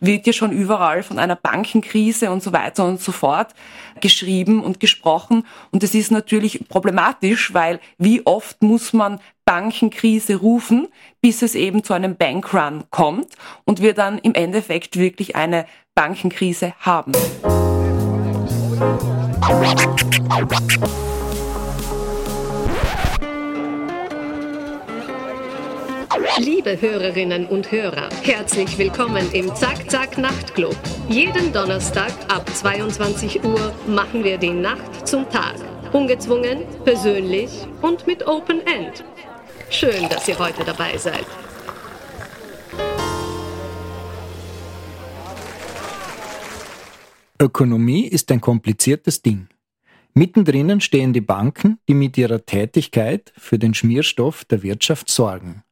wird ja schon überall von einer Bankenkrise und so weiter und so fort geschrieben und gesprochen. Und das ist natürlich problematisch, weil wie oft muss man Bankenkrise rufen, bis es eben zu einem Bankrun kommt und wir dann im Endeffekt wirklich eine Bankenkrise haben. Liebe Hörerinnen und Hörer, herzlich willkommen im Zack Zack Nachtclub. Jeden Donnerstag ab 22 Uhr machen wir die Nacht zum Tag. Ungezwungen, persönlich und mit Open End. Schön, dass ihr heute dabei seid. Ökonomie ist ein kompliziertes Ding. Mittendrin stehen die Banken, die mit ihrer Tätigkeit für den Schmierstoff der Wirtschaft sorgen.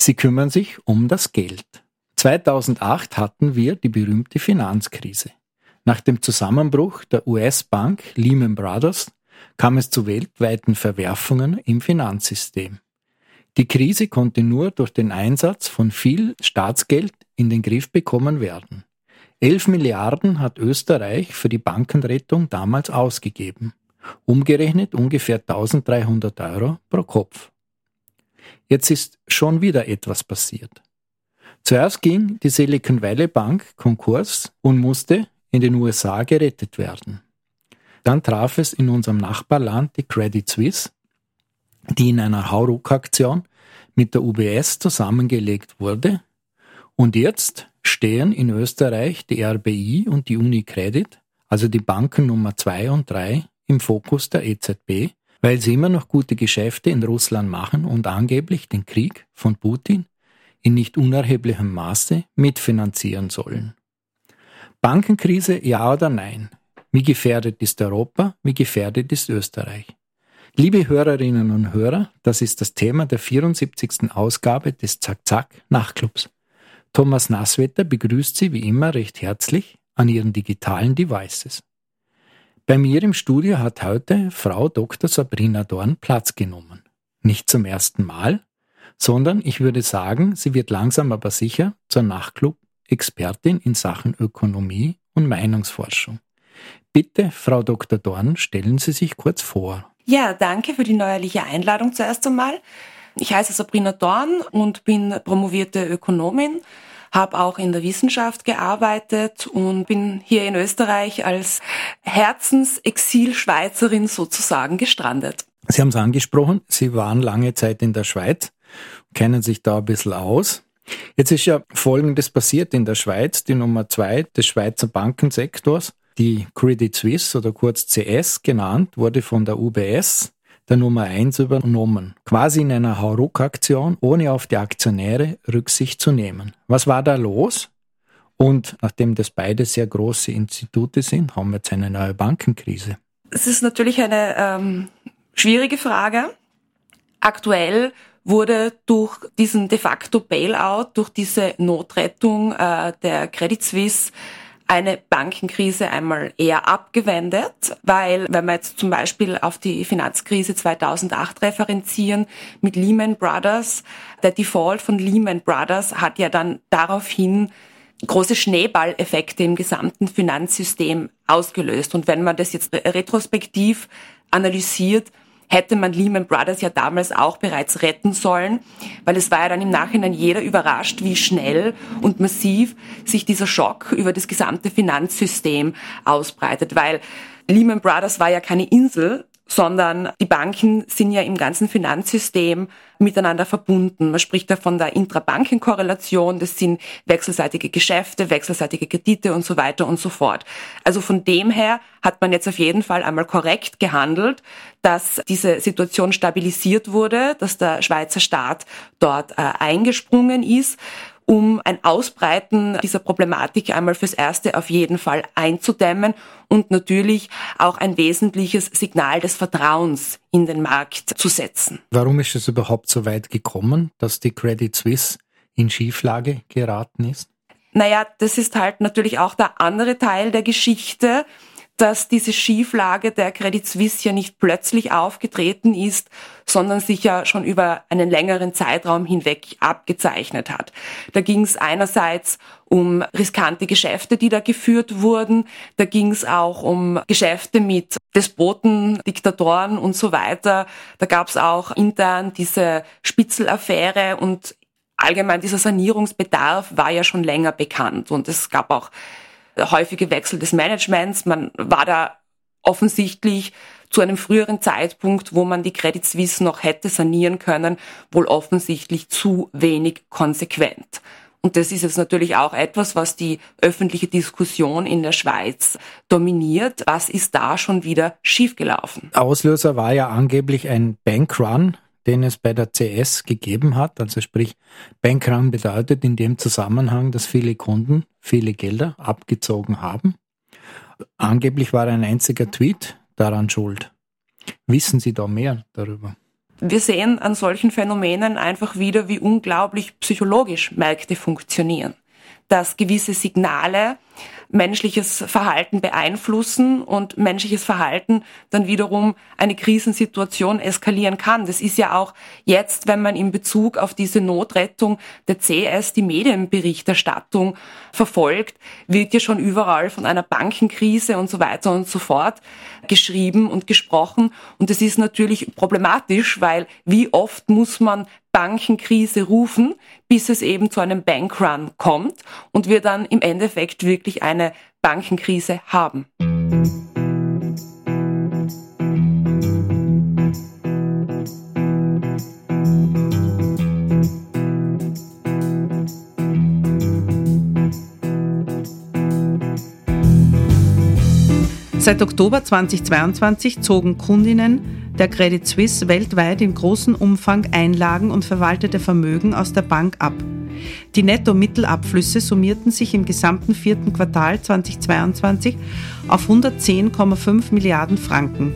Sie kümmern sich um das Geld. 2008 hatten wir die berühmte Finanzkrise. Nach dem Zusammenbruch der US-Bank Lehman Brothers kam es zu weltweiten Verwerfungen im Finanzsystem. Die Krise konnte nur durch den Einsatz von viel Staatsgeld in den Griff bekommen werden. 11 Milliarden hat Österreich für die Bankenrettung damals ausgegeben. Umgerechnet ungefähr 1300 Euro pro Kopf. Jetzt ist schon wieder etwas passiert. Zuerst ging die Silicon Valley Bank Konkurs und musste in den USA gerettet werden. Dann traf es in unserem Nachbarland die Credit Suisse, die in einer Hauruck-Aktion mit der UBS zusammengelegt wurde. Und jetzt stehen in Österreich die RBI und die UniCredit, also die Banken Nummer 2 und 3, im Fokus der EZB weil sie immer noch gute Geschäfte in Russland machen und angeblich den Krieg von Putin in nicht unerheblichem Maße mitfinanzieren sollen. Bankenkrise ja oder nein? Wie gefährdet ist Europa? Wie gefährdet ist Österreich? Liebe Hörerinnen und Hörer, das ist das Thema der 74. Ausgabe des Zack-Zack Nachtclubs. Thomas Nasswetter begrüßt Sie wie immer recht herzlich an Ihren digitalen Devices. Bei mir im Studio hat heute Frau Dr. Sabrina Dorn Platz genommen. Nicht zum ersten Mal, sondern ich würde sagen, sie wird langsam aber sicher zur Nachtclub-Expertin in Sachen Ökonomie und Meinungsforschung. Bitte, Frau Dr. Dorn, stellen Sie sich kurz vor. Ja, danke für die neuerliche Einladung zuerst einmal. Ich heiße Sabrina Dorn und bin promovierte Ökonomin habe auch in der Wissenschaft gearbeitet und bin hier in Österreich als Herzensexil-Schweizerin sozusagen gestrandet. Sie haben es angesprochen, Sie waren lange Zeit in der Schweiz, kennen sich da ein bisschen aus. Jetzt ist ja Folgendes passiert in der Schweiz, die Nummer zwei des Schweizer Bankensektors, die Credit Suisse oder kurz CS genannt, wurde von der UBS der Nummer 1 übernommen, quasi in einer Hauruck-Aktion, ohne auf die Aktionäre Rücksicht zu nehmen. Was war da los? Und nachdem das beide sehr große Institute sind, haben wir jetzt eine neue Bankenkrise. Es ist natürlich eine ähm, schwierige Frage. Aktuell wurde durch diesen de facto Bailout, durch diese Notrettung äh, der Credit Suisse eine Bankenkrise einmal eher abgewendet, weil wenn wir jetzt zum Beispiel auf die Finanzkrise 2008 referenzieren mit Lehman Brothers, der Default von Lehman Brothers hat ja dann daraufhin große Schneeballeffekte im gesamten Finanzsystem ausgelöst. Und wenn man das jetzt retrospektiv analysiert, hätte man Lehman Brothers ja damals auch bereits retten sollen, weil es war ja dann im Nachhinein jeder überrascht, wie schnell und massiv sich dieser Schock über das gesamte Finanzsystem ausbreitet, weil Lehman Brothers war ja keine Insel, sondern die Banken sind ja im ganzen Finanzsystem miteinander verbunden. Man spricht da von der Intrabankenkorrelation, das sind wechselseitige Geschäfte, wechselseitige Kredite und so weiter und so fort. Also von dem her hat man jetzt auf jeden Fall einmal korrekt gehandelt, dass diese Situation stabilisiert wurde, dass der Schweizer Staat dort äh, eingesprungen ist um ein Ausbreiten dieser Problematik einmal fürs Erste auf jeden Fall einzudämmen und natürlich auch ein wesentliches Signal des Vertrauens in den Markt zu setzen. Warum ist es überhaupt so weit gekommen, dass die Credit Suisse in Schieflage geraten ist? Naja, das ist halt natürlich auch der andere Teil der Geschichte dass diese Schieflage der Credit Suisse ja nicht plötzlich aufgetreten ist, sondern sich ja schon über einen längeren Zeitraum hinweg abgezeichnet hat. Da ging es einerseits um riskante Geschäfte, die da geführt wurden. Da ging es auch um Geschäfte mit Despoten, Diktatoren und so weiter. Da gab es auch intern diese Spitzelaffäre und allgemein dieser Sanierungsbedarf war ja schon länger bekannt und es gab auch häufige Wechsel des Managements. Man war da offensichtlich zu einem früheren Zeitpunkt, wo man die Credit Suisse noch hätte sanieren können, wohl offensichtlich zu wenig konsequent. Und das ist jetzt natürlich auch etwas, was die öffentliche Diskussion in der Schweiz dominiert. Was ist da schon wieder schiefgelaufen? Auslöser war ja angeblich ein Bankrun, den es bei der CS gegeben hat. Also sprich, Bankrun bedeutet in dem Zusammenhang, dass viele Kunden viele Gelder abgezogen haben. Angeblich war ein einziger Tweet daran schuld. Wissen Sie da mehr darüber? Wir sehen an solchen Phänomenen einfach wieder, wie unglaublich psychologisch Märkte funktionieren. Dass gewisse Signale menschliches Verhalten beeinflussen und menschliches Verhalten dann wiederum eine Krisensituation eskalieren kann. Das ist ja auch jetzt, wenn man in Bezug auf diese Notrettung der CS die Medienberichterstattung verfolgt, wird ja schon überall von einer Bankenkrise und so weiter und so fort geschrieben und gesprochen. Und das ist natürlich problematisch, weil wie oft muss man Bankenkrise rufen, bis es eben zu einem Bankrun kommt und wir dann im Endeffekt wirklich eine Bankenkrise haben. Seit Oktober 2022 zogen Kundinnen der Credit Suisse weltweit in großem Umfang Einlagen und verwaltete Vermögen aus der Bank ab. Die Netto-Mittelabflüsse summierten sich im gesamten vierten Quartal 2022 auf 110,5 Milliarden Franken.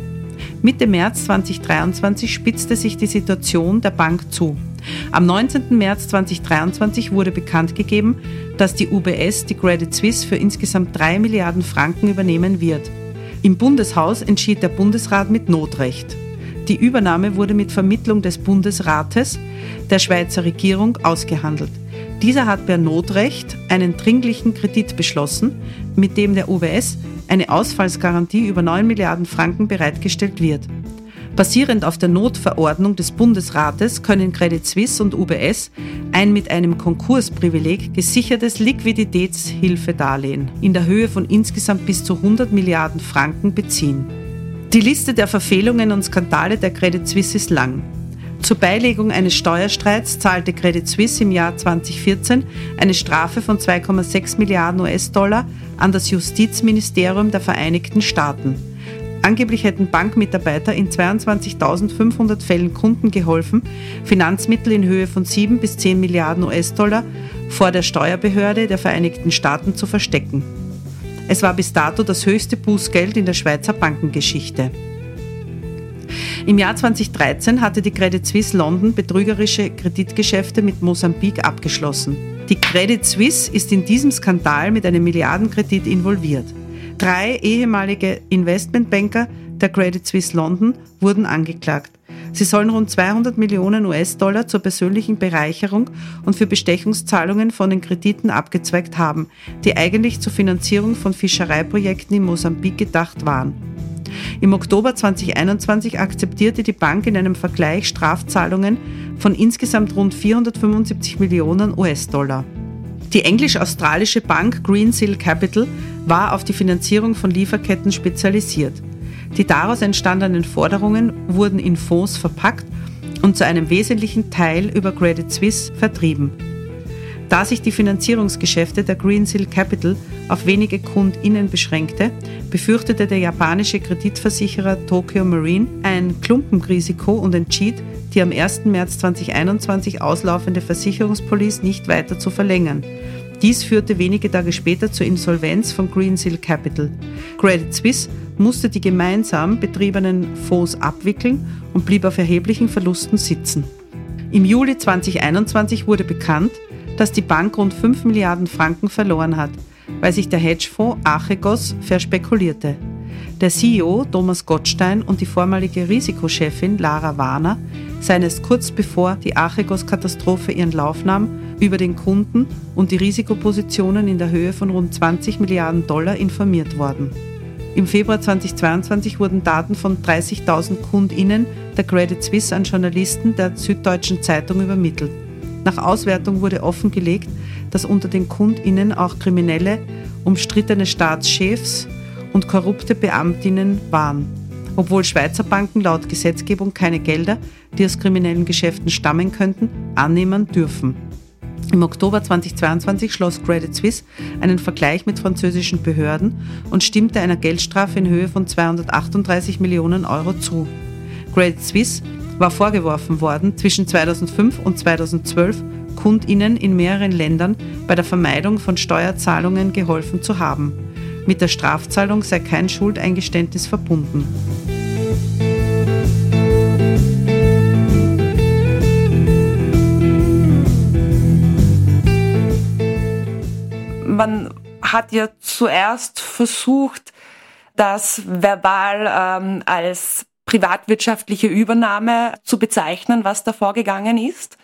Mitte März 2023 spitzte sich die Situation der Bank zu. Am 19. März 2023 wurde bekannt gegeben, dass die UBS die Credit Suisse für insgesamt 3 Milliarden Franken übernehmen wird. Im Bundeshaus entschied der Bundesrat mit Notrecht. Die Übernahme wurde mit Vermittlung des Bundesrates der Schweizer Regierung ausgehandelt. Dieser hat per Notrecht einen dringlichen Kredit beschlossen, mit dem der UBS eine Ausfallsgarantie über 9 Milliarden Franken bereitgestellt wird. Basierend auf der Notverordnung des Bundesrates können Credit Suisse und UBS ein mit einem Konkursprivileg gesichertes Liquiditätshilfedarlehen in der Höhe von insgesamt bis zu 100 Milliarden Franken beziehen. Die Liste der Verfehlungen und Skandale der Credit Suisse ist lang. Zur Beilegung eines Steuerstreits zahlte Credit Suisse im Jahr 2014 eine Strafe von 2,6 Milliarden US-Dollar an das Justizministerium der Vereinigten Staaten. Angeblich hätten Bankmitarbeiter in 22.500 Fällen Kunden geholfen, Finanzmittel in Höhe von 7 bis 10 Milliarden US-Dollar vor der Steuerbehörde der Vereinigten Staaten zu verstecken. Es war bis dato das höchste Bußgeld in der Schweizer Bankengeschichte. Im Jahr 2013 hatte die Credit Suisse London betrügerische Kreditgeschäfte mit Mosambik abgeschlossen. Die Credit Suisse ist in diesem Skandal mit einem Milliardenkredit involviert. Drei ehemalige Investmentbanker der Credit Suisse London wurden angeklagt. Sie sollen rund 200 Millionen US-Dollar zur persönlichen Bereicherung und für Bestechungszahlungen von den Krediten abgezweigt haben, die eigentlich zur Finanzierung von Fischereiprojekten in Mosambik gedacht waren. Im Oktober 2021 akzeptierte die Bank in einem Vergleich Strafzahlungen von insgesamt rund 475 Millionen US-Dollar. Die englisch-australische Bank Greensill Capital war auf die Finanzierung von Lieferketten spezialisiert. Die daraus entstandenen Forderungen wurden in Fonds verpackt und zu einem wesentlichen Teil über Credit Suisse vertrieben. Da sich die Finanzierungsgeschäfte der Greensill Capital auf wenige KundInnen beschränkte, befürchtete der japanische Kreditversicherer Tokyo Marine ein Klumpenrisiko und entschied, die am 1. März 2021 auslaufende Versicherungspolice nicht weiter zu verlängern. Dies führte wenige Tage später zur Insolvenz von Greensill Capital. Credit Suisse musste die gemeinsam betriebenen Fonds abwickeln und blieb auf erheblichen Verlusten sitzen. Im Juli 2021 wurde bekannt, dass die Bank rund 5 Milliarden Franken verloren hat, weil sich der Hedgefonds Archegos verspekulierte. Der CEO Thomas Gottstein und die vormalige Risikochefin Lara Warner seien es kurz bevor die Archegos-Katastrophe ihren Lauf nahm, über den Kunden und die Risikopositionen in der Höhe von rund 20 Milliarden Dollar informiert worden. Im Februar 2022 wurden Daten von 30.000 KundInnen der Credit Suisse an Journalisten der Süddeutschen Zeitung übermittelt. Nach Auswertung wurde offengelegt, dass unter den KundInnen auch kriminelle, umstrittene Staatschefs und korrupte Beamtinnen waren. Obwohl Schweizer Banken laut Gesetzgebung keine Gelder, die aus kriminellen Geschäften stammen könnten, annehmen dürfen. Im Oktober 2022 schloss Credit Suisse einen Vergleich mit französischen Behörden und stimmte einer Geldstrafe in Höhe von 238 Millionen Euro zu. Credit Suisse war vorgeworfen worden, zwischen 2005 und 2012 Kundinnen in mehreren Ländern bei der Vermeidung von Steuerzahlungen geholfen zu haben. Mit der Strafzahlung sei kein Schuldeingeständnis verbunden. Man hat ja zuerst versucht, das verbal ähm, als privatwirtschaftliche Übernahme zu bezeichnen, was da vorgegangen ist.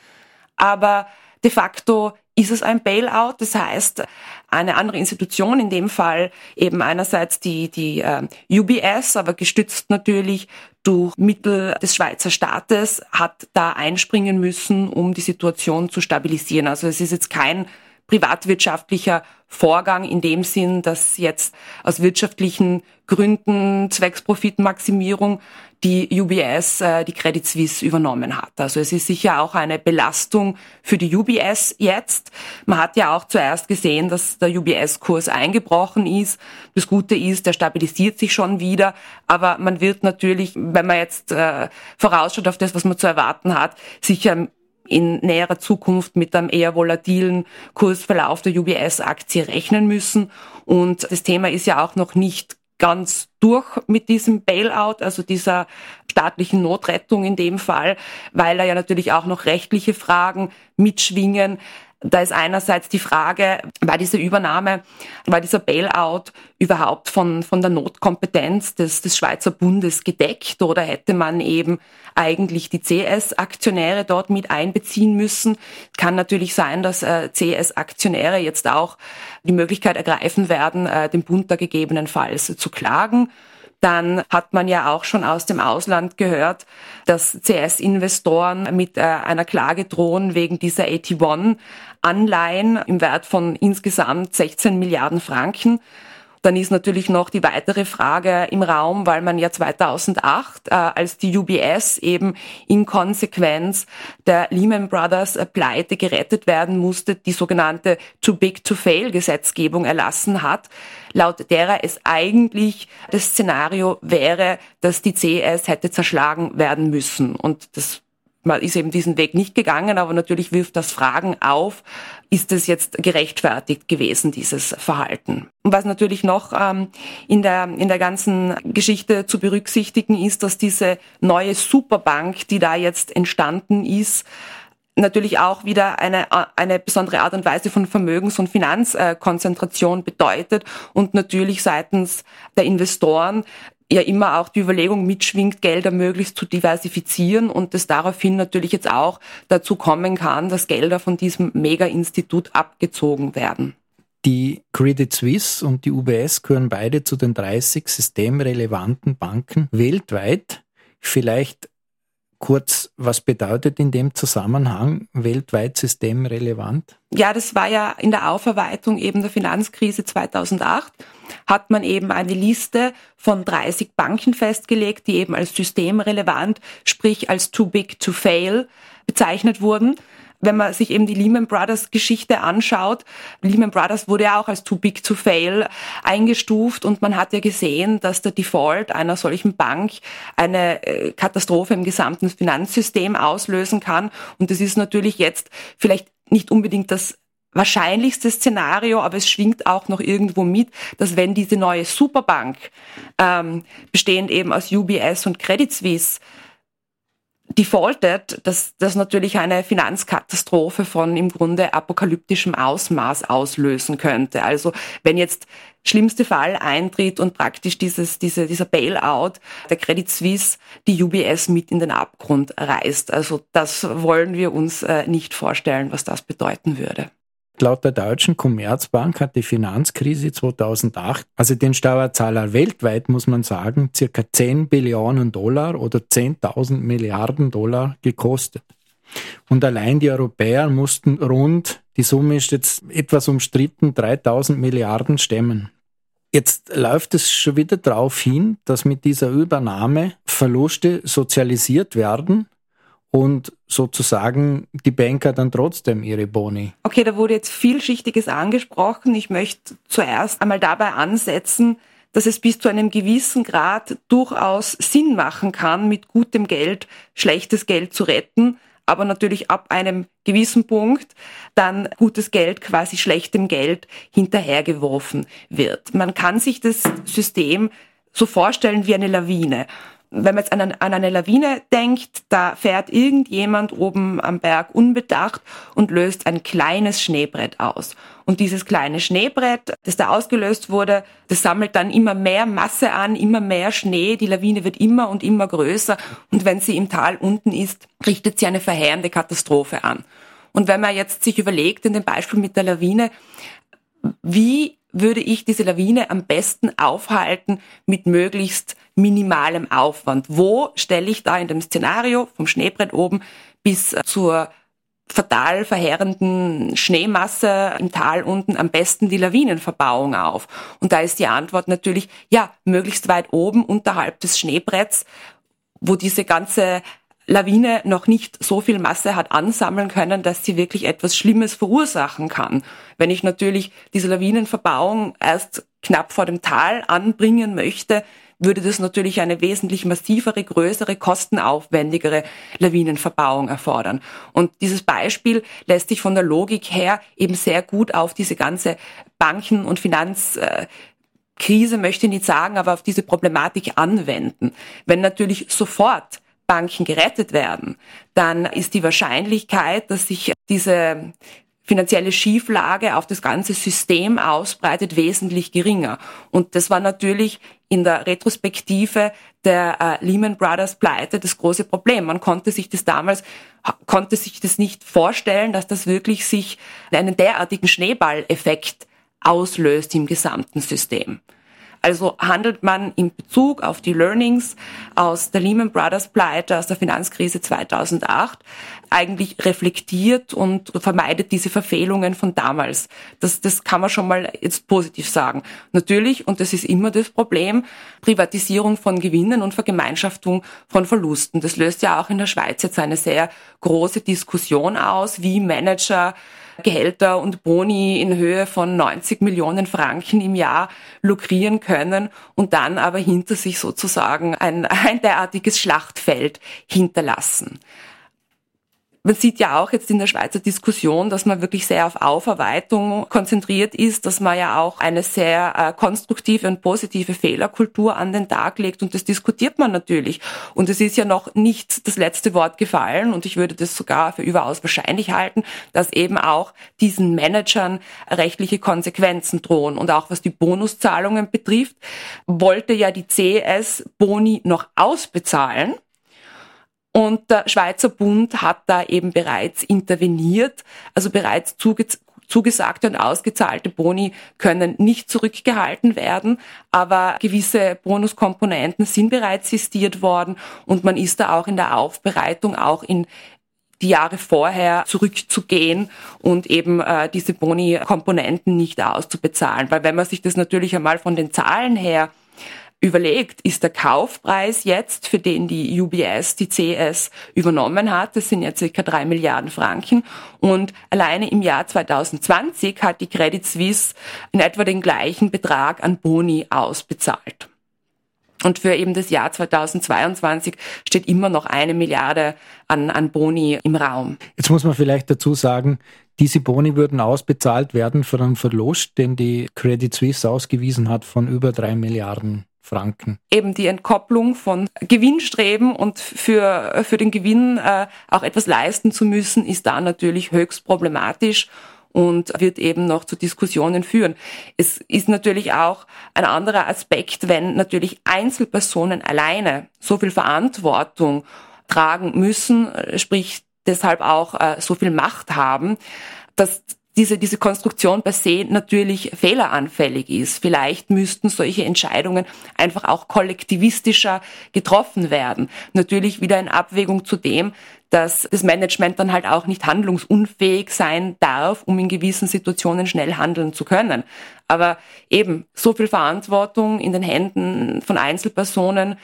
Aber de facto ist es ein Bailout. Das heißt, eine andere Institution, in dem Fall eben einerseits die, die äh, UBS, aber gestützt natürlich durch Mittel des Schweizer Staates, hat da einspringen müssen, um die Situation zu stabilisieren. Also es ist jetzt kein privatwirtschaftlicher Vorgang in dem Sinn, dass jetzt aus wirtschaftlichen Gründen zwecks Profitmaximierung die UBS äh, die Credit Suisse übernommen hat. Also es ist sicher auch eine Belastung für die UBS jetzt. Man hat ja auch zuerst gesehen, dass der UBS-Kurs eingebrochen ist. Das Gute ist, der stabilisiert sich schon wieder, aber man wird natürlich, wenn man jetzt äh, vorausschaut auf das, was man zu erwarten hat, sicher in näherer Zukunft mit einem eher volatilen Kursverlauf der UBS-Aktie rechnen müssen. Und das Thema ist ja auch noch nicht ganz durch mit diesem Bailout, also dieser staatlichen Notrettung in dem Fall, weil da ja natürlich auch noch rechtliche Fragen mitschwingen. Da ist einerseits die Frage, war diese Übernahme, war dieser Bailout überhaupt von, von der Notkompetenz des, des Schweizer Bundes gedeckt oder hätte man eben eigentlich die CS-Aktionäre dort mit einbeziehen müssen? Kann natürlich sein, dass äh, CS-Aktionäre jetzt auch die Möglichkeit ergreifen werden, äh, den Bund da gegebenenfalls zu klagen. Dann hat man ja auch schon aus dem Ausland gehört, dass CS-Investoren mit äh, einer Klage drohen wegen dieser 81-Anleihen im Wert von insgesamt 16 Milliarden Franken. Dann ist natürlich noch die weitere Frage im Raum, weil man ja 2008, äh, als die UBS eben in Konsequenz der Lehman Brothers äh, Pleite gerettet werden musste, die sogenannte Too Big to Fail Gesetzgebung erlassen hat, laut derer es eigentlich das Szenario wäre, dass die CS hätte zerschlagen werden müssen. Und das man ist eben diesen Weg nicht gegangen, aber natürlich wirft das Fragen auf, ist es jetzt gerechtfertigt gewesen, dieses Verhalten? Und was natürlich noch ähm, in, der, in der ganzen Geschichte zu berücksichtigen ist, dass diese neue Superbank, die da jetzt entstanden ist, natürlich auch wieder eine, eine besondere Art und Weise von Vermögens- und Finanzkonzentration bedeutet und natürlich seitens der Investoren ja immer auch die Überlegung mitschwingt, Gelder möglichst zu diversifizieren und es daraufhin natürlich jetzt auch dazu kommen kann, dass Gelder von diesem Mega-Institut abgezogen werden. Die Credit Suisse und die UBS gehören beide zu den 30 systemrelevanten Banken weltweit. Vielleicht kurz, was bedeutet in dem Zusammenhang weltweit systemrelevant? Ja, das war ja in der Aufarbeitung eben der Finanzkrise 2008 hat man eben eine Liste von 30 Banken festgelegt, die eben als systemrelevant, sprich als too big to fail bezeichnet wurden wenn man sich eben die Lehman Brothers Geschichte anschaut, Lehman Brothers wurde ja auch als too big to fail eingestuft und man hat ja gesehen, dass der Default einer solchen Bank eine äh, Katastrophe im gesamten Finanzsystem auslösen kann. Und das ist natürlich jetzt vielleicht nicht unbedingt das wahrscheinlichste Szenario, aber es schwingt auch noch irgendwo mit, dass wenn diese neue Superbank, ähm, bestehend eben aus UBS und Credit Suisse, defaultet, dass das natürlich eine Finanzkatastrophe von im Grunde apokalyptischem Ausmaß auslösen könnte. Also wenn jetzt schlimmste Fall eintritt und praktisch dieses, diese, dieser Bailout der Credit Suisse die UBS mit in den Abgrund reißt. Also das wollen wir uns äh, nicht vorstellen, was das bedeuten würde. Laut der deutschen Commerzbank hat die Finanzkrise 2008, also den Steuerzahler weltweit, muss man sagen, circa 10 Billionen Dollar oder 10.000 Milliarden Dollar gekostet. Und allein die Europäer mussten rund, die Summe ist jetzt etwas umstritten, 3000 Milliarden stemmen. Jetzt läuft es schon wieder darauf hin, dass mit dieser Übernahme Verluste sozialisiert werden und sozusagen die Banker dann trotzdem ihre Boni. Okay, da wurde jetzt vielschichtiges angesprochen. Ich möchte zuerst einmal dabei ansetzen, dass es bis zu einem gewissen Grad durchaus Sinn machen kann, mit gutem Geld schlechtes Geld zu retten, aber natürlich ab einem gewissen Punkt dann gutes Geld quasi schlechtem Geld hinterhergeworfen wird. Man kann sich das System so vorstellen wie eine Lawine wenn man jetzt an, an eine Lawine denkt, da fährt irgendjemand oben am Berg unbedacht und löst ein kleines Schneebrett aus. Und dieses kleine Schneebrett, das da ausgelöst wurde, das sammelt dann immer mehr Masse an, immer mehr Schnee. Die Lawine wird immer und immer größer. Und wenn sie im Tal unten ist, richtet sie eine verheerende Katastrophe an. Und wenn man jetzt sich überlegt, in dem Beispiel mit der Lawine, wie würde ich diese Lawine am besten aufhalten mit möglichst minimalem Aufwand. Wo stelle ich da in dem Szenario vom Schneebrett oben bis zur fatal verheerenden Schneemasse im Tal unten am besten die Lawinenverbauung auf? Und da ist die Antwort natürlich, ja, möglichst weit oben unterhalb des Schneebretts, wo diese ganze Lawine noch nicht so viel Masse hat ansammeln können, dass sie wirklich etwas Schlimmes verursachen kann. Wenn ich natürlich diese Lawinenverbauung erst knapp vor dem Tal anbringen möchte, würde das natürlich eine wesentlich massivere, größere, kostenaufwendigere Lawinenverbauung erfordern. Und dieses Beispiel lässt sich von der Logik her eben sehr gut auf diese ganze Banken- und Finanzkrise, möchte ich nicht sagen, aber auf diese Problematik anwenden. Wenn natürlich sofort Banken gerettet werden, dann ist die Wahrscheinlichkeit, dass sich diese finanzielle Schieflage auf das ganze System ausbreitet, wesentlich geringer. Und das war natürlich in der Retrospektive der äh, Lehman Brothers Pleite das große Problem. Man konnte sich das damals, konnte sich das nicht vorstellen, dass das wirklich sich einen derartigen Schneeballeffekt auslöst im gesamten System. Also handelt man in Bezug auf die Learnings aus der Lehman Brothers Pleite, aus der Finanzkrise 2008, eigentlich reflektiert und vermeidet diese Verfehlungen von damals. Das, das kann man schon mal jetzt positiv sagen. Natürlich, und das ist immer das Problem, Privatisierung von Gewinnen und Vergemeinschaftung von Verlusten. Das löst ja auch in der Schweiz jetzt eine sehr große Diskussion aus, wie Manager Gehälter und Boni in Höhe von 90 Millionen Franken im Jahr lukrieren können und dann aber hinter sich sozusagen ein, ein derartiges Schlachtfeld hinterlassen man sieht ja auch jetzt in der Schweizer Diskussion, dass man wirklich sehr auf Aufarbeitung konzentriert ist, dass man ja auch eine sehr äh, konstruktive und positive Fehlerkultur an den Tag legt und das diskutiert man natürlich. Und es ist ja noch nicht das letzte Wort gefallen und ich würde das sogar für überaus wahrscheinlich halten, dass eben auch diesen Managern rechtliche Konsequenzen drohen. Und auch was die Bonuszahlungen betrifft, wollte ja die CS Boni noch ausbezahlen und der Schweizer Bund hat da eben bereits interveniert, also bereits zuge zugesagte und ausgezahlte Boni können nicht zurückgehalten werden, aber gewisse Bonuskomponenten sind bereits sistiert worden und man ist da auch in der Aufbereitung auch in die Jahre vorher zurückzugehen und eben äh, diese Boni-Komponenten nicht auszubezahlen. Weil wenn man sich das natürlich einmal von den Zahlen her überlegt, ist der Kaufpreis jetzt, für den die UBS, die CS übernommen hat, das sind ja circa drei Milliarden Franken und alleine im Jahr 2020 hat die Credit Suisse in etwa den gleichen Betrag an Boni ausbezahlt. Und für eben das Jahr 2022 steht immer noch eine Milliarde an, an Boni im Raum. Jetzt muss man vielleicht dazu sagen, diese Boni würden ausbezahlt werden für einen Verlust, den die Credit Suisse ausgewiesen hat von über drei Milliarden Franken. Eben die Entkopplung von Gewinnstreben und für, für den Gewinn äh, auch etwas leisten zu müssen, ist da natürlich höchst problematisch und wird eben noch zu Diskussionen führen. Es ist natürlich auch ein anderer Aspekt, wenn natürlich Einzelpersonen alleine so viel Verantwortung tragen müssen, sprich deshalb auch äh, so viel Macht haben, dass diese, diese Konstruktion per se natürlich fehleranfällig ist. Vielleicht müssten solche Entscheidungen einfach auch kollektivistischer getroffen werden. Natürlich wieder in Abwägung zu dem, dass das Management dann halt auch nicht handlungsunfähig sein darf, um in gewissen Situationen schnell handeln zu können. Aber eben so viel Verantwortung in den Händen von Einzelpersonen,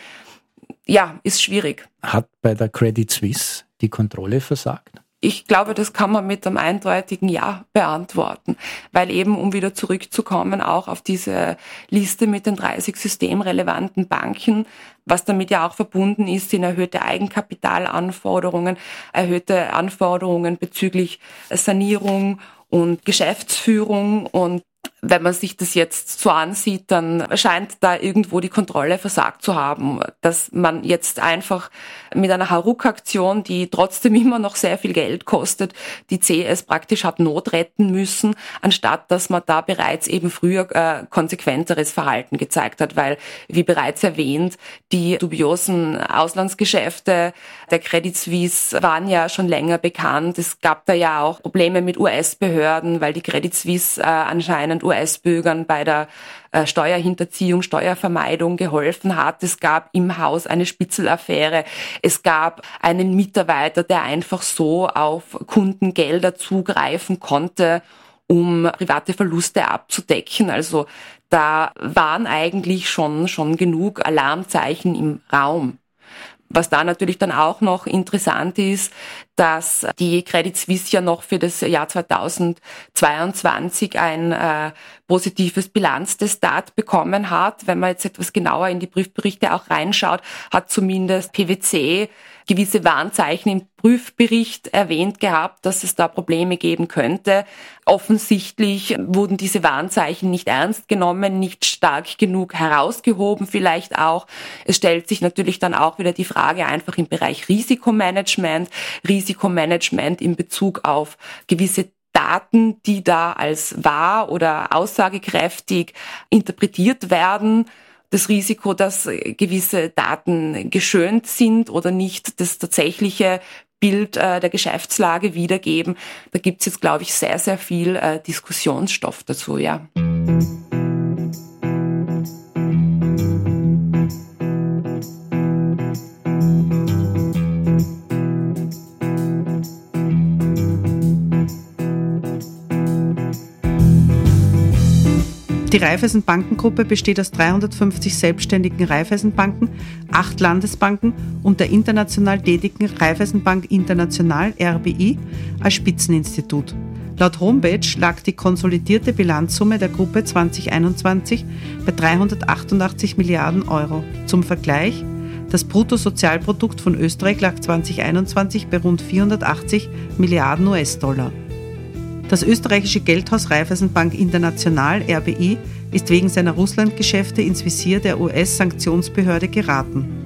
ja, ist schwierig. Hat bei der Credit Suisse die Kontrolle versagt? Ich glaube, das kann man mit einem eindeutigen Ja beantworten, weil eben, um wieder zurückzukommen, auch auf diese Liste mit den 30 systemrelevanten Banken, was damit ja auch verbunden ist, sind erhöhte Eigenkapitalanforderungen, erhöhte Anforderungen bezüglich Sanierung und Geschäftsführung und wenn man sich das jetzt so ansieht, dann scheint da irgendwo die Kontrolle versagt zu haben, dass man jetzt einfach mit einer Haruk-Aktion, die trotzdem immer noch sehr viel Geld kostet, die CS praktisch hat Not retten müssen, anstatt dass man da bereits eben früher äh, konsequenteres Verhalten gezeigt hat, weil, wie bereits erwähnt, die dubiosen Auslandsgeschäfte der Credit Suisse waren ja schon länger bekannt. Es gab da ja auch Probleme mit US-Behörden, weil die Credit Suisse äh, anscheinend US-Bürgern bei der äh, Steuerhinterziehung, Steuervermeidung geholfen hat. Es gab im Haus eine Spitzelaffäre. Es gab einen Mitarbeiter, der einfach so auf Kundengelder zugreifen konnte um private Verluste abzudecken. Also da waren eigentlich schon, schon genug Alarmzeichen im Raum. Was da natürlich dann auch noch interessant ist, dass die Credit Suisse ja noch für das Jahr 2022 ein äh, positives Bilanztestat bekommen hat. Wenn man jetzt etwas genauer in die Prüfberichte auch reinschaut, hat zumindest PwC gewisse Warnzeichen im Prüfbericht erwähnt gehabt, dass es da Probleme geben könnte. Offensichtlich wurden diese Warnzeichen nicht ernst genommen, nicht stark genug herausgehoben vielleicht auch. Es stellt sich natürlich dann auch wieder die Frage einfach im Bereich Risikomanagement, Risikomanagement in Bezug auf gewisse Daten, die da als wahr oder aussagekräftig interpretiert werden das Risiko, dass gewisse Daten geschönt sind oder nicht das tatsächliche Bild äh, der Geschäftslage wiedergeben. Da gibt es jetzt, glaube ich, sehr, sehr viel äh, Diskussionsstoff dazu, ja. Die Raiffeisenbankengruppe besteht aus 350 selbstständigen Raiffeisenbanken, acht Landesbanken und der international tätigen Raiffeisenbank International RBI als Spitzeninstitut. Laut Homepage lag die konsolidierte Bilanzsumme der Gruppe 2021 bei 388 Milliarden Euro. Zum Vergleich, das Bruttosozialprodukt von Österreich lag 2021 bei rund 480 Milliarden US-Dollar. Das österreichische Geldhaus Raiffeisenbank International RBI ist wegen seiner Russlandgeschäfte ins Visier der US-Sanktionsbehörde geraten.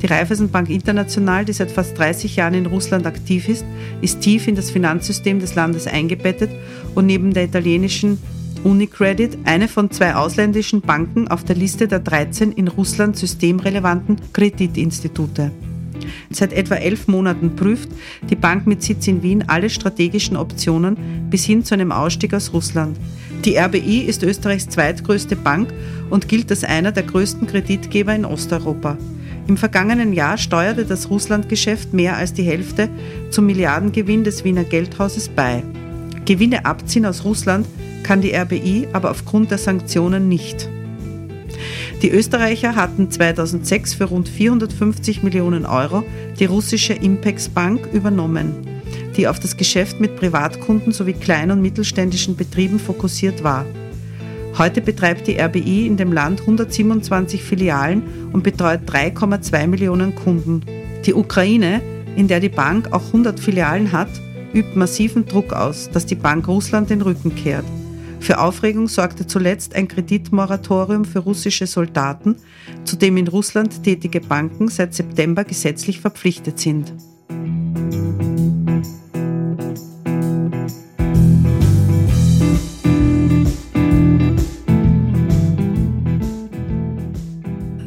Die Raiffeisenbank International, die seit fast 30 Jahren in Russland aktiv ist, ist tief in das Finanzsystem des Landes eingebettet und neben der italienischen Unicredit eine von zwei ausländischen Banken auf der Liste der 13 in Russland systemrelevanten Kreditinstitute. Seit etwa elf Monaten prüft die Bank mit Sitz in Wien alle strategischen Optionen bis hin zu einem Ausstieg aus Russland. Die RBI ist Österreichs zweitgrößte Bank und gilt als einer der größten Kreditgeber in Osteuropa. Im vergangenen Jahr steuerte das Russlandgeschäft mehr als die Hälfte zum Milliardengewinn des Wiener Geldhauses bei. Gewinne abziehen aus Russland kann die RBI aber aufgrund der Sanktionen nicht. Die Österreicher hatten 2006 für rund 450 Millionen Euro die russische Impex Bank übernommen, die auf das Geschäft mit Privatkunden sowie kleinen und mittelständischen Betrieben fokussiert war. Heute betreibt die RBI in dem Land 127 Filialen und betreut 3,2 Millionen Kunden. Die Ukraine, in der die Bank auch 100 Filialen hat, übt massiven Druck aus, dass die Bank Russland den Rücken kehrt. Für Aufregung sorgte zuletzt ein Kreditmoratorium für russische Soldaten, zu dem in Russland tätige Banken seit September gesetzlich verpflichtet sind.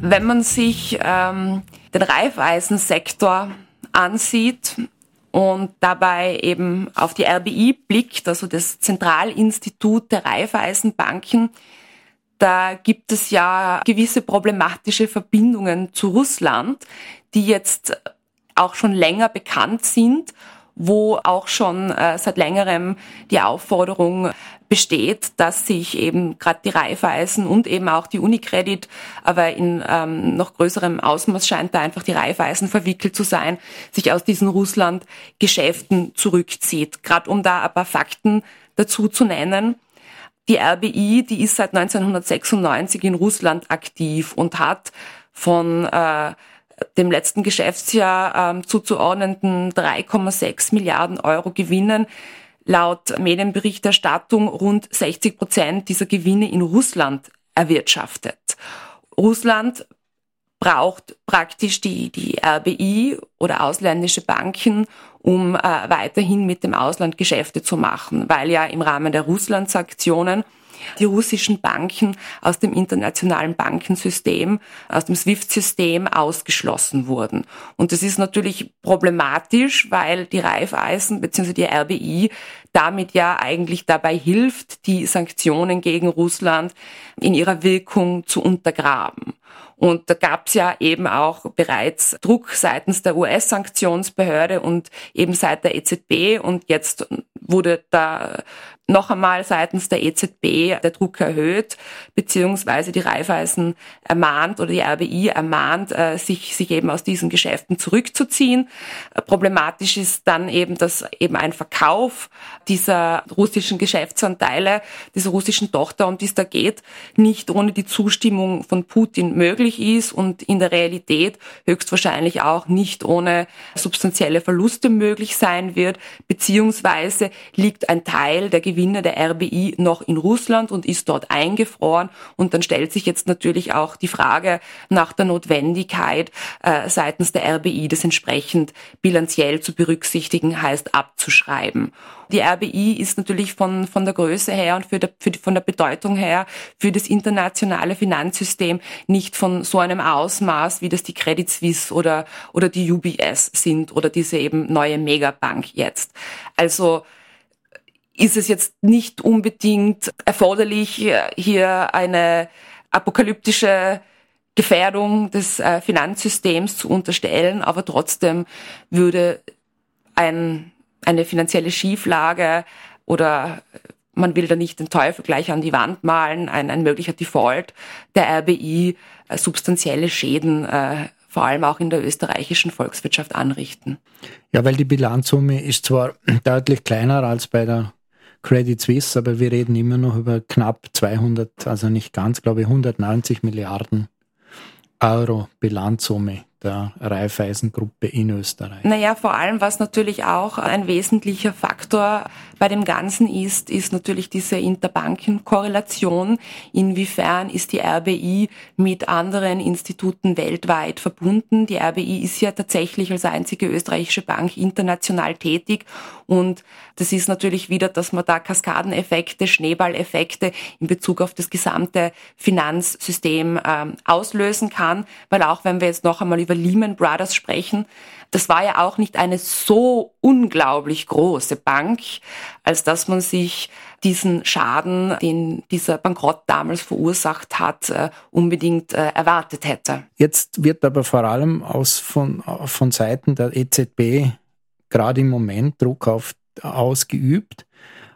Wenn man sich ähm, den Reifeisensektor ansieht und dabei eben auf die RBI blickt, also das Zentralinstitut der Reifeisenbanken, da gibt es ja gewisse problematische Verbindungen zu Russland, die jetzt auch schon länger bekannt sind, wo auch schon äh, seit längerem die Aufforderung besteht, dass sich eben gerade die Raiffeisen und eben auch die Unicredit, aber in ähm, noch größerem Ausmaß scheint da einfach die Raiffeisen verwickelt zu sein, sich aus diesen Russland-Geschäften zurückzieht. Gerade um da ein paar Fakten dazu zu nennen. Die RBI, die ist seit 1996 in Russland aktiv und hat von äh, dem letzten Geschäftsjahr ähm, zuzuordnenden 3,6 Milliarden Euro Gewinnen laut Medienberichterstattung rund 60 Prozent dieser Gewinne in Russland erwirtschaftet. Russland braucht praktisch die, die RBI oder ausländische Banken, um äh, weiterhin mit dem Ausland Geschäfte zu machen, weil ja im Rahmen der Russland-Sanktionen die russischen Banken aus dem internationalen Bankensystem, aus dem SWIFT-System ausgeschlossen wurden. Und das ist natürlich problematisch, weil die Raiffeisen bzw. die RBI damit ja eigentlich dabei hilft, die Sanktionen gegen Russland in ihrer Wirkung zu untergraben. Und da gab es ja eben auch bereits Druck seitens der US-Sanktionsbehörde und eben seit der EZB. Und jetzt wurde da noch einmal seitens der EZB der Druck erhöht, beziehungsweise die Raiffeisen ermahnt oder die RBI ermahnt, äh, sich, sich eben aus diesen Geschäften zurückzuziehen. Problematisch ist dann eben, dass eben ein Verkauf dieser russischen Geschäftsanteile, dieser russischen Tochter, um die es da geht, nicht ohne die Zustimmung von Putin möglich ist und in der Realität höchstwahrscheinlich auch nicht ohne substanzielle Verluste möglich sein wird, beziehungsweise liegt ein Teil der Gewinne der RBI noch in Russland und ist dort eingefroren. Und dann stellt sich jetzt natürlich auch die Frage nach der Notwendigkeit äh, seitens der RBI, das entsprechend bilanziell zu berücksichtigen, heißt abzuschreiben. Die RBI ist natürlich von, von der Größe her und für der, für die, von der Bedeutung her für das internationale Finanzsystem nicht von so einem Ausmaß, wie das die Credit Suisse oder, oder die UBS sind oder diese eben neue Megabank jetzt. Also ist es jetzt nicht unbedingt erforderlich, hier eine apokalyptische Gefährdung des äh, Finanzsystems zu unterstellen, aber trotzdem würde ein, eine finanzielle Schieflage oder man will da nicht den Teufel gleich an die Wand malen, ein, ein möglicher Default der RBI äh, substanzielle Schäden äh, vor allem auch in der österreichischen Volkswirtschaft anrichten. Ja, weil die Bilanzsumme ist zwar deutlich kleiner als bei der Credit Suisse, aber wir reden immer noch über knapp 200, also nicht ganz, glaube ich, 190 Milliarden Euro Bilanzsumme der Raiffeisengruppe in Österreich. Naja, vor allem, was natürlich auch ein wesentlicher Faktor bei dem Ganzen ist, ist natürlich diese Interbankenkorrelation. Inwiefern ist die RBI mit anderen Instituten weltweit verbunden? Die RBI ist ja tatsächlich als einzige österreichische Bank international tätig und das ist natürlich wieder, dass man da Kaskadeneffekte, Schneeballeffekte in Bezug auf das gesamte Finanzsystem ähm, auslösen kann, weil auch wenn wir jetzt noch einmal über Lehman Brothers sprechen, das war ja auch nicht eine so unglaublich große Bank, als dass man sich diesen Schaden, den dieser Bankrott damals verursacht hat, äh, unbedingt äh, erwartet hätte. Jetzt wird aber vor allem aus von, von Seiten der EZB gerade im Moment Druck auf, ausgeübt.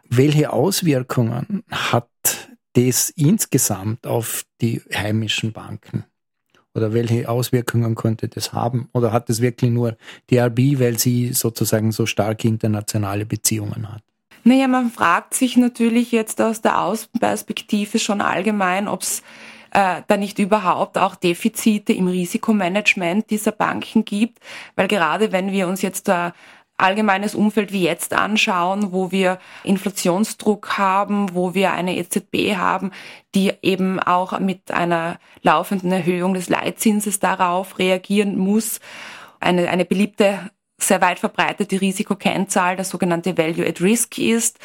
Welche Auswirkungen hat das insgesamt auf die heimischen Banken? Oder welche Auswirkungen könnte das haben? Oder hat es wirklich nur die RB, weil sie sozusagen so starke internationale Beziehungen hat? Naja, man fragt sich natürlich jetzt aus der Außenperspektive schon allgemein, ob es äh, da nicht überhaupt auch Defizite im Risikomanagement dieser Banken gibt, weil gerade wenn wir uns jetzt da allgemeines Umfeld wie jetzt anschauen, wo wir Inflationsdruck haben, wo wir eine EZB haben, die eben auch mit einer laufenden Erhöhung des Leitzinses darauf reagieren muss, eine, eine beliebte sehr weit verbreitete Risikokennzahl, das sogenannte Value at Risk ist,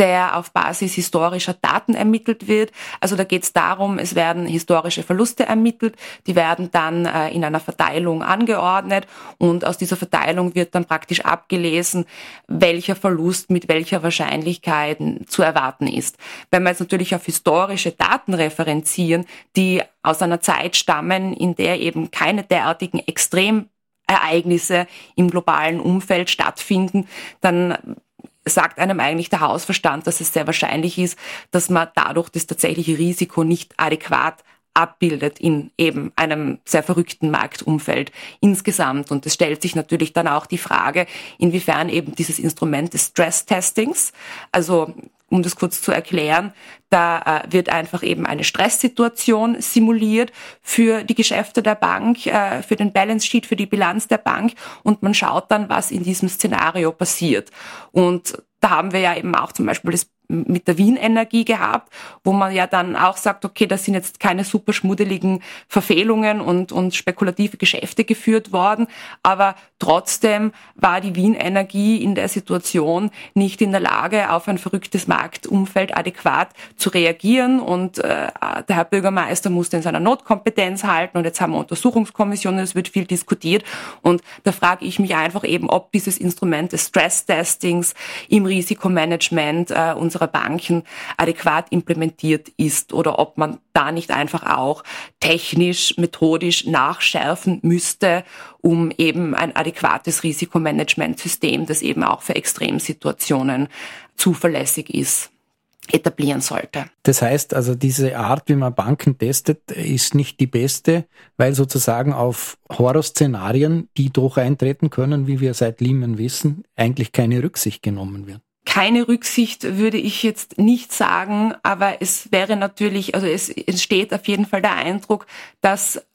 der auf Basis historischer Daten ermittelt wird. Also da geht es darum, es werden historische Verluste ermittelt, die werden dann äh, in einer Verteilung angeordnet und aus dieser Verteilung wird dann praktisch abgelesen, welcher Verlust mit welcher Wahrscheinlichkeit zu erwarten ist. Wenn wir jetzt natürlich auf historische Daten referenzieren, die aus einer Zeit stammen, in der eben keine derartigen Extremereignisse im globalen Umfeld stattfinden, dann sagt einem eigentlich der Hausverstand, dass es sehr wahrscheinlich ist, dass man dadurch das tatsächliche Risiko nicht adäquat abbildet in eben einem sehr verrückten Marktumfeld insgesamt. Und es stellt sich natürlich dann auch die Frage, inwiefern eben dieses Instrument des Stress-Testings, also um das kurz zu erklären, da äh, wird einfach eben eine Stresssituation simuliert für die Geschäfte der Bank, äh, für den Balance Sheet, für die Bilanz der Bank und man schaut dann, was in diesem Szenario passiert. Und da haben wir ja eben auch zum Beispiel das mit der Wien-Energie gehabt, wo man ja dann auch sagt, okay, das sind jetzt keine super schmuddeligen Verfehlungen und, und spekulative Geschäfte geführt worden, aber trotzdem war die Wien-Energie in der Situation nicht in der Lage, auf ein verrücktes Marktumfeld adäquat zu reagieren. Und äh, der Herr Bürgermeister musste in seiner Notkompetenz halten und jetzt haben wir Untersuchungskommissionen, es wird viel diskutiert. Und da frage ich mich einfach eben, ob dieses Instrument des Stress-Testings im Risikomanagement äh, unserer unserer Banken adäquat implementiert ist oder ob man da nicht einfach auch technisch, methodisch nachschärfen müsste, um eben ein adäquates Risikomanagementsystem, das eben auch für Extremsituationen zuverlässig ist etablieren sollte. Das heißt also, diese Art, wie man Banken testet, ist nicht die beste, weil sozusagen auf Horrorszenarien, die doch eintreten können, wie wir seit Lehman wissen, eigentlich keine Rücksicht genommen wird keine Rücksicht würde ich jetzt nicht sagen, aber es wäre natürlich, also es entsteht auf jeden Fall der Eindruck, dass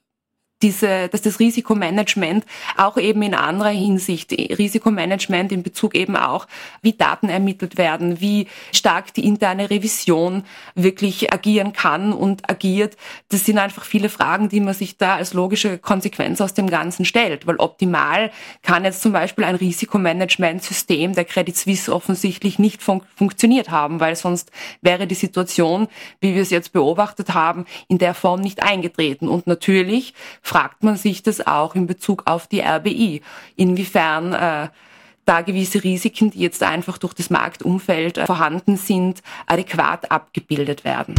diese, dass das Risikomanagement auch eben in anderer Hinsicht, Risikomanagement in Bezug eben auch, wie Daten ermittelt werden, wie stark die interne Revision wirklich agieren kann und agiert, das sind einfach viele Fragen, die man sich da als logische Konsequenz aus dem Ganzen stellt. Weil optimal kann jetzt zum Beispiel ein Risikomanagementsystem der Credit Suisse offensichtlich nicht fun funktioniert haben, weil sonst wäre die Situation, wie wir es jetzt beobachtet haben, in der Form nicht eingetreten. Und natürlich fragt man sich das auch in Bezug auf die RBI, inwiefern äh, da gewisse Risiken, die jetzt einfach durch das Marktumfeld äh, vorhanden sind, adäquat abgebildet werden.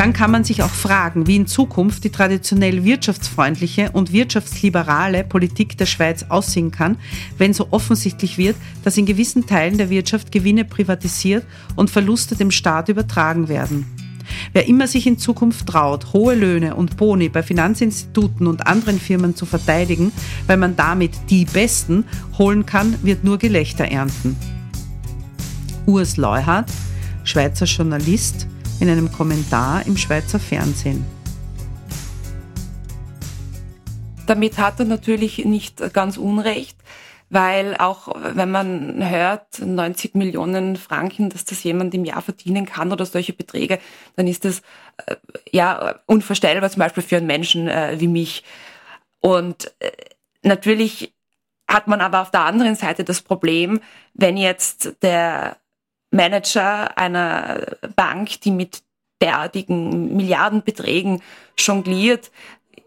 Dann kann man sich auch fragen, wie in Zukunft die traditionell wirtschaftsfreundliche und wirtschaftsliberale Politik der Schweiz aussehen kann, wenn so offensichtlich wird, dass in gewissen Teilen der Wirtschaft Gewinne privatisiert und Verluste dem Staat übertragen werden. Wer immer sich in Zukunft traut, hohe Löhne und Boni bei Finanzinstituten und anderen Firmen zu verteidigen, weil man damit die Besten holen kann, wird nur Gelächter ernten. Urs Leuhardt, Schweizer Journalist, in einem Kommentar im Schweizer Fernsehen. Damit hat er natürlich nicht ganz unrecht, weil auch wenn man hört, 90 Millionen Franken, dass das jemand im Jahr verdienen kann oder solche Beträge, dann ist das äh, ja unvorstellbar, zum Beispiel für einen Menschen äh, wie mich. Und äh, natürlich hat man aber auf der anderen Seite das Problem, wenn jetzt der Manager einer Bank, die mit derartigen Milliardenbeträgen jongliert,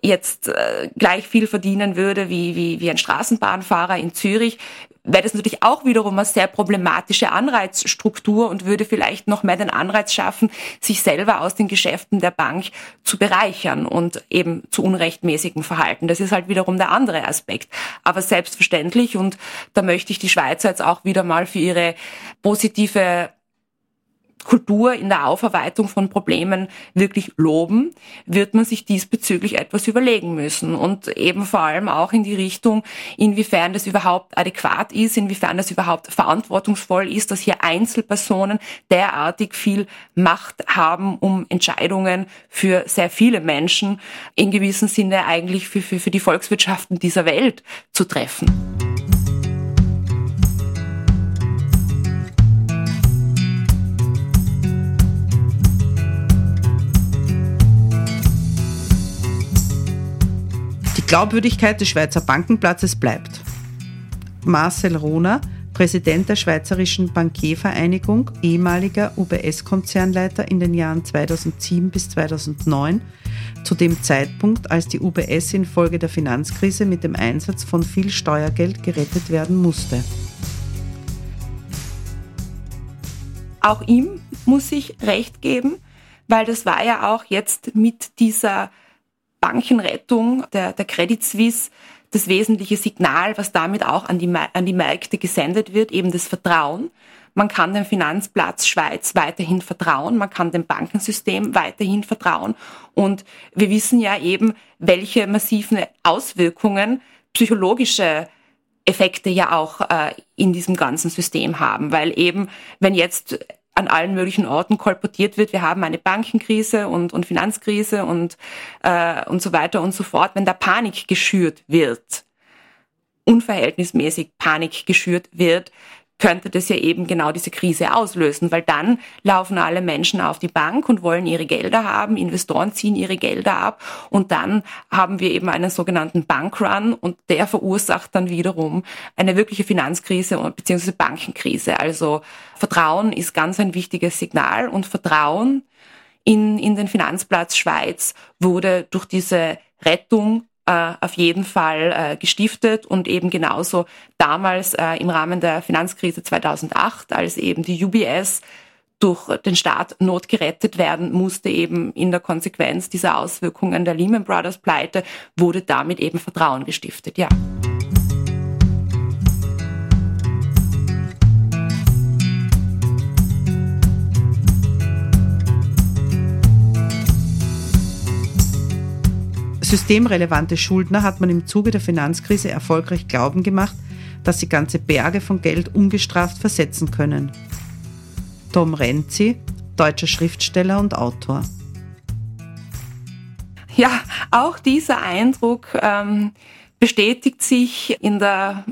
jetzt äh, gleich viel verdienen würde wie, wie, wie ein Straßenbahnfahrer in Zürich, wäre das natürlich auch wiederum eine sehr problematische Anreizstruktur und würde vielleicht noch mehr den Anreiz schaffen, sich selber aus den Geschäften der Bank zu bereichern und eben zu unrechtmäßigem Verhalten. Das ist halt wiederum der andere Aspekt. Aber selbstverständlich, und da möchte ich die Schweizer jetzt auch wieder mal für ihre positive Kultur in der Aufarbeitung von Problemen wirklich loben, wird man sich diesbezüglich etwas überlegen müssen und eben vor allem auch in die Richtung, inwiefern das überhaupt adäquat ist, inwiefern das überhaupt verantwortungsvoll ist, dass hier Einzelpersonen derartig viel Macht haben, um Entscheidungen für sehr viele Menschen in gewissem Sinne eigentlich für, für, für die Volkswirtschaften dieser Welt zu treffen. Glaubwürdigkeit des Schweizer Bankenplatzes bleibt. Marcel Rohner, Präsident der Schweizerischen Bankiervereinigung, ehemaliger UBS-Konzernleiter in den Jahren 2007 bis 2009, zu dem Zeitpunkt, als die UBS infolge der Finanzkrise mit dem Einsatz von viel Steuergeld gerettet werden musste. Auch ihm muss ich recht geben, weil das war ja auch jetzt mit dieser Bankenrettung der, der Credit Suisse das wesentliche Signal, was damit auch an die, an die Märkte gesendet wird, eben das Vertrauen. Man kann dem Finanzplatz Schweiz weiterhin vertrauen, man kann dem Bankensystem weiterhin vertrauen. Und wir wissen ja eben, welche massiven Auswirkungen psychologische Effekte ja auch äh, in diesem ganzen System haben, weil eben, wenn jetzt an allen möglichen Orten kolportiert wird, wir haben eine Bankenkrise und, und Finanzkrise und, äh, und so weiter und so fort, wenn da Panik geschürt wird, unverhältnismäßig Panik geschürt wird, könnte das ja eben genau diese Krise auslösen, weil dann laufen alle Menschen auf die Bank und wollen ihre Gelder haben, Investoren ziehen ihre Gelder ab und dann haben wir eben einen sogenannten Bankrun und der verursacht dann wiederum eine wirkliche Finanzkrise bzw. Bankenkrise. Also Vertrauen ist ganz ein wichtiges Signal und Vertrauen in, in den Finanzplatz Schweiz wurde durch diese Rettung äh, auf jeden Fall äh, gestiftet und eben genauso damals äh, im Rahmen der Finanzkrise 2008, als eben die UBS durch den Staat notgerettet werden musste, eben in der Konsequenz dieser Auswirkungen der Lehman Brothers Pleite, wurde damit eben Vertrauen gestiftet, ja. Systemrelevante Schuldner hat man im Zuge der Finanzkrise erfolgreich glauben gemacht, dass sie ganze Berge von Geld ungestraft versetzen können. Tom Renzi, deutscher Schriftsteller und Autor. Ja, auch dieser Eindruck ähm, bestätigt sich in der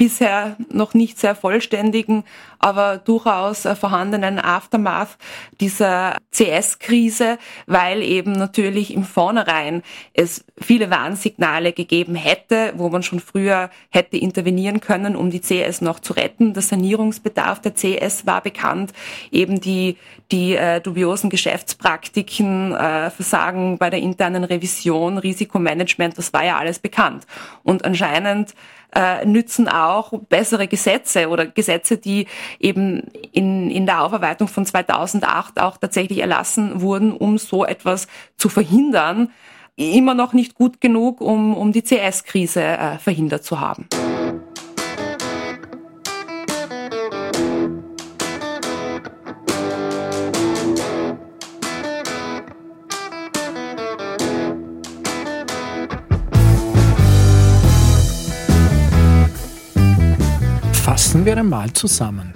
bisher noch nicht sehr vollständigen, aber durchaus äh, vorhandenen Aftermath dieser CS-Krise, weil eben natürlich im Vornherein es viele Warnsignale gegeben hätte, wo man schon früher hätte intervenieren können, um die CS noch zu retten. Der Sanierungsbedarf der CS war bekannt, eben die, die äh, dubiosen Geschäftspraktiken, äh, Versagen bei der internen Revision, Risikomanagement, das war ja alles bekannt. Und anscheinend äh, nützen auch bessere Gesetze oder Gesetze, die eben in, in der Aufarbeitung von 2008 auch tatsächlich erlassen wurden, um so etwas zu verhindern, immer noch nicht gut genug, um, um die CS-Krise äh, verhindert zu haben. Wir einmal zusammen.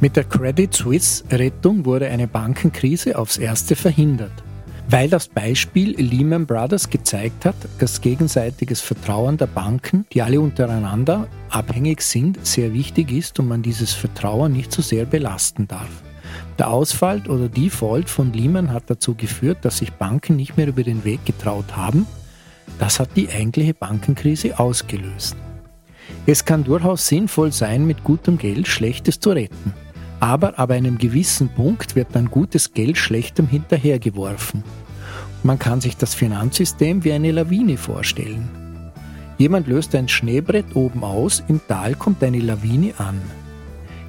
Mit der Credit Suisse Rettung wurde eine Bankenkrise aufs erste verhindert. Weil das Beispiel Lehman Brothers gezeigt hat, dass gegenseitiges Vertrauen der Banken, die alle untereinander abhängig sind, sehr wichtig ist und man dieses Vertrauen nicht zu so sehr belasten darf. Der Ausfall oder Default von Lehman hat dazu geführt, dass sich Banken nicht mehr über den Weg getraut haben. Das hat die eigentliche Bankenkrise ausgelöst. Es kann durchaus sinnvoll sein, mit gutem Geld Schlechtes zu retten. Aber ab einem gewissen Punkt wird dann gutes Geld Schlechtem hinterhergeworfen. Man kann sich das Finanzsystem wie eine Lawine vorstellen. Jemand löst ein Schneebrett oben aus, im Tal kommt eine Lawine an.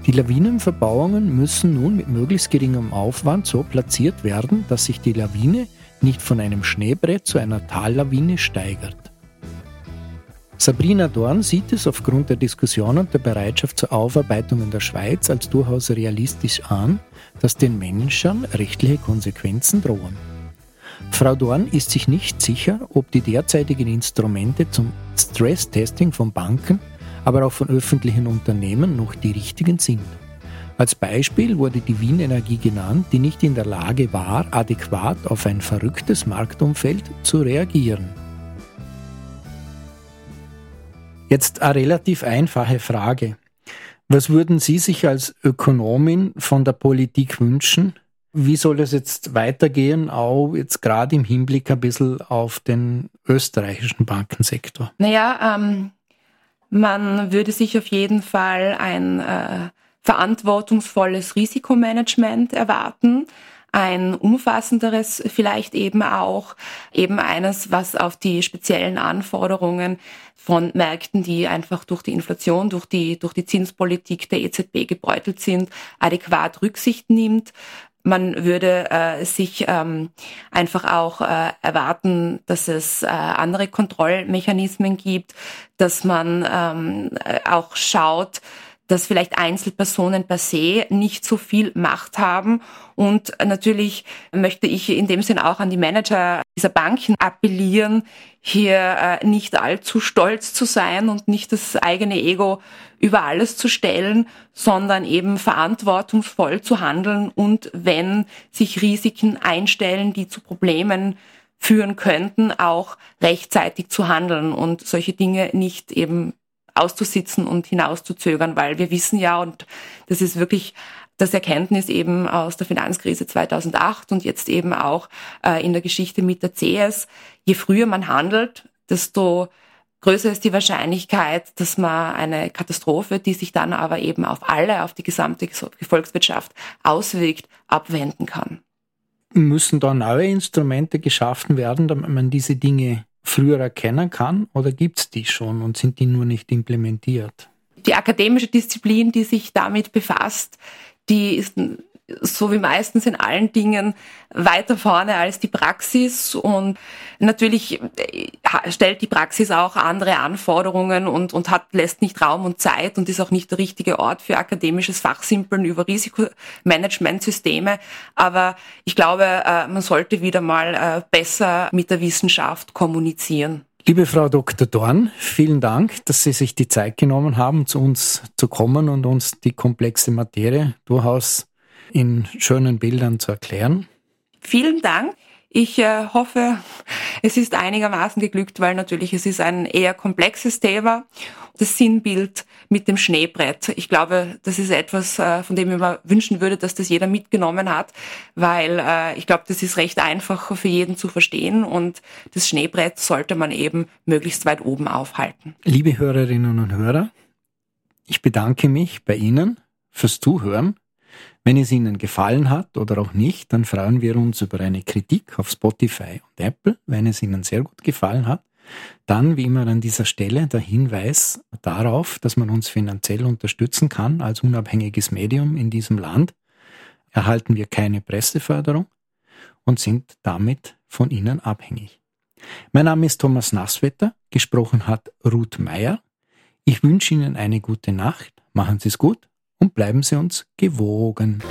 Die Lawinenverbauungen müssen nun mit möglichst geringem Aufwand so platziert werden, dass sich die Lawine nicht von einem Schneebrett zu einer Tallawine steigert. Sabrina Dorn sieht es aufgrund der Diskussion und der Bereitschaft zur Aufarbeitung in der Schweiz als durchaus realistisch an, dass den Menschen rechtliche Konsequenzen drohen. Frau Dorn ist sich nicht sicher, ob die derzeitigen Instrumente zum Stress-Testing von Banken, aber auch von öffentlichen Unternehmen noch die richtigen sind. Als Beispiel wurde die Wien Energie genannt, die nicht in der Lage war, adäquat auf ein verrücktes Marktumfeld zu reagieren. Jetzt eine relativ einfache Frage. Was würden Sie sich als Ökonomin von der Politik wünschen? Wie soll es jetzt weitergehen, auch jetzt gerade im Hinblick ein bisschen auf den österreichischen Bankensektor? Naja, ähm, man würde sich auf jeden Fall ein äh, verantwortungsvolles Risikomanagement erwarten ein umfassenderes vielleicht eben auch, eben eines, was auf die speziellen Anforderungen von Märkten, die einfach durch die Inflation, durch die, durch die Zinspolitik der EZB gebeutelt sind, adäquat Rücksicht nimmt. Man würde äh, sich ähm, einfach auch äh, erwarten, dass es äh, andere Kontrollmechanismen gibt, dass man ähm, äh, auch schaut, dass vielleicht Einzelpersonen per se nicht so viel Macht haben. Und natürlich möchte ich in dem Sinn auch an die Manager dieser Banken appellieren, hier äh, nicht allzu stolz zu sein und nicht das eigene Ego über alles zu stellen, sondern eben verantwortungsvoll zu handeln und wenn sich Risiken einstellen, die zu Problemen führen könnten, auch rechtzeitig zu handeln und solche Dinge nicht eben auszusitzen und hinauszuzögern, weil wir wissen ja, und das ist wirklich das Erkenntnis eben aus der Finanzkrise 2008 und jetzt eben auch äh, in der Geschichte mit der CS, je früher man handelt, desto größer ist die Wahrscheinlichkeit, dass man eine Katastrophe, die sich dann aber eben auf alle, auf die gesamte Volkswirtschaft auswirkt, abwenden kann. Müssen da neue Instrumente geschaffen werden, damit man diese Dinge früher erkennen kann oder gibt es die schon und sind die nur nicht implementiert? Die akademische Disziplin, die sich damit befasst, die ist so wie meistens in allen Dingen weiter vorne als die Praxis und natürlich äh, stellt die Praxis auch andere Anforderungen und, und hat, lässt nicht Raum und Zeit und ist auch nicht der richtige Ort für akademisches Fachsimpeln über Risikomanagementsysteme. Aber ich glaube, äh, man sollte wieder mal äh, besser mit der Wissenschaft kommunizieren. Liebe Frau Dr. Dorn, vielen Dank, dass Sie sich die Zeit genommen haben, zu uns zu kommen und uns die komplexe Materie durchaus in schönen Bildern zu erklären. Vielen Dank. Ich äh, hoffe, es ist einigermaßen geglückt, weil natürlich es ist ein eher komplexes Thema. Das Sinnbild mit dem Schneebrett. Ich glaube, das ist etwas, äh, von dem ich mir wünschen würde, dass das jeder mitgenommen hat, weil äh, ich glaube, das ist recht einfach für jeden zu verstehen und das Schneebrett sollte man eben möglichst weit oben aufhalten. Liebe Hörerinnen und Hörer, ich bedanke mich bei Ihnen fürs Zuhören wenn es Ihnen gefallen hat oder auch nicht, dann freuen wir uns über eine Kritik auf Spotify und Apple. Wenn es Ihnen sehr gut gefallen hat, dann wie immer an dieser Stelle der Hinweis darauf, dass man uns finanziell unterstützen kann als unabhängiges Medium in diesem Land. Erhalten wir keine Presseförderung und sind damit von Ihnen abhängig. Mein Name ist Thomas Nasswetter, gesprochen hat Ruth Meyer. Ich wünsche Ihnen eine gute Nacht, machen Sie es gut und bleiben Sie uns gewogen.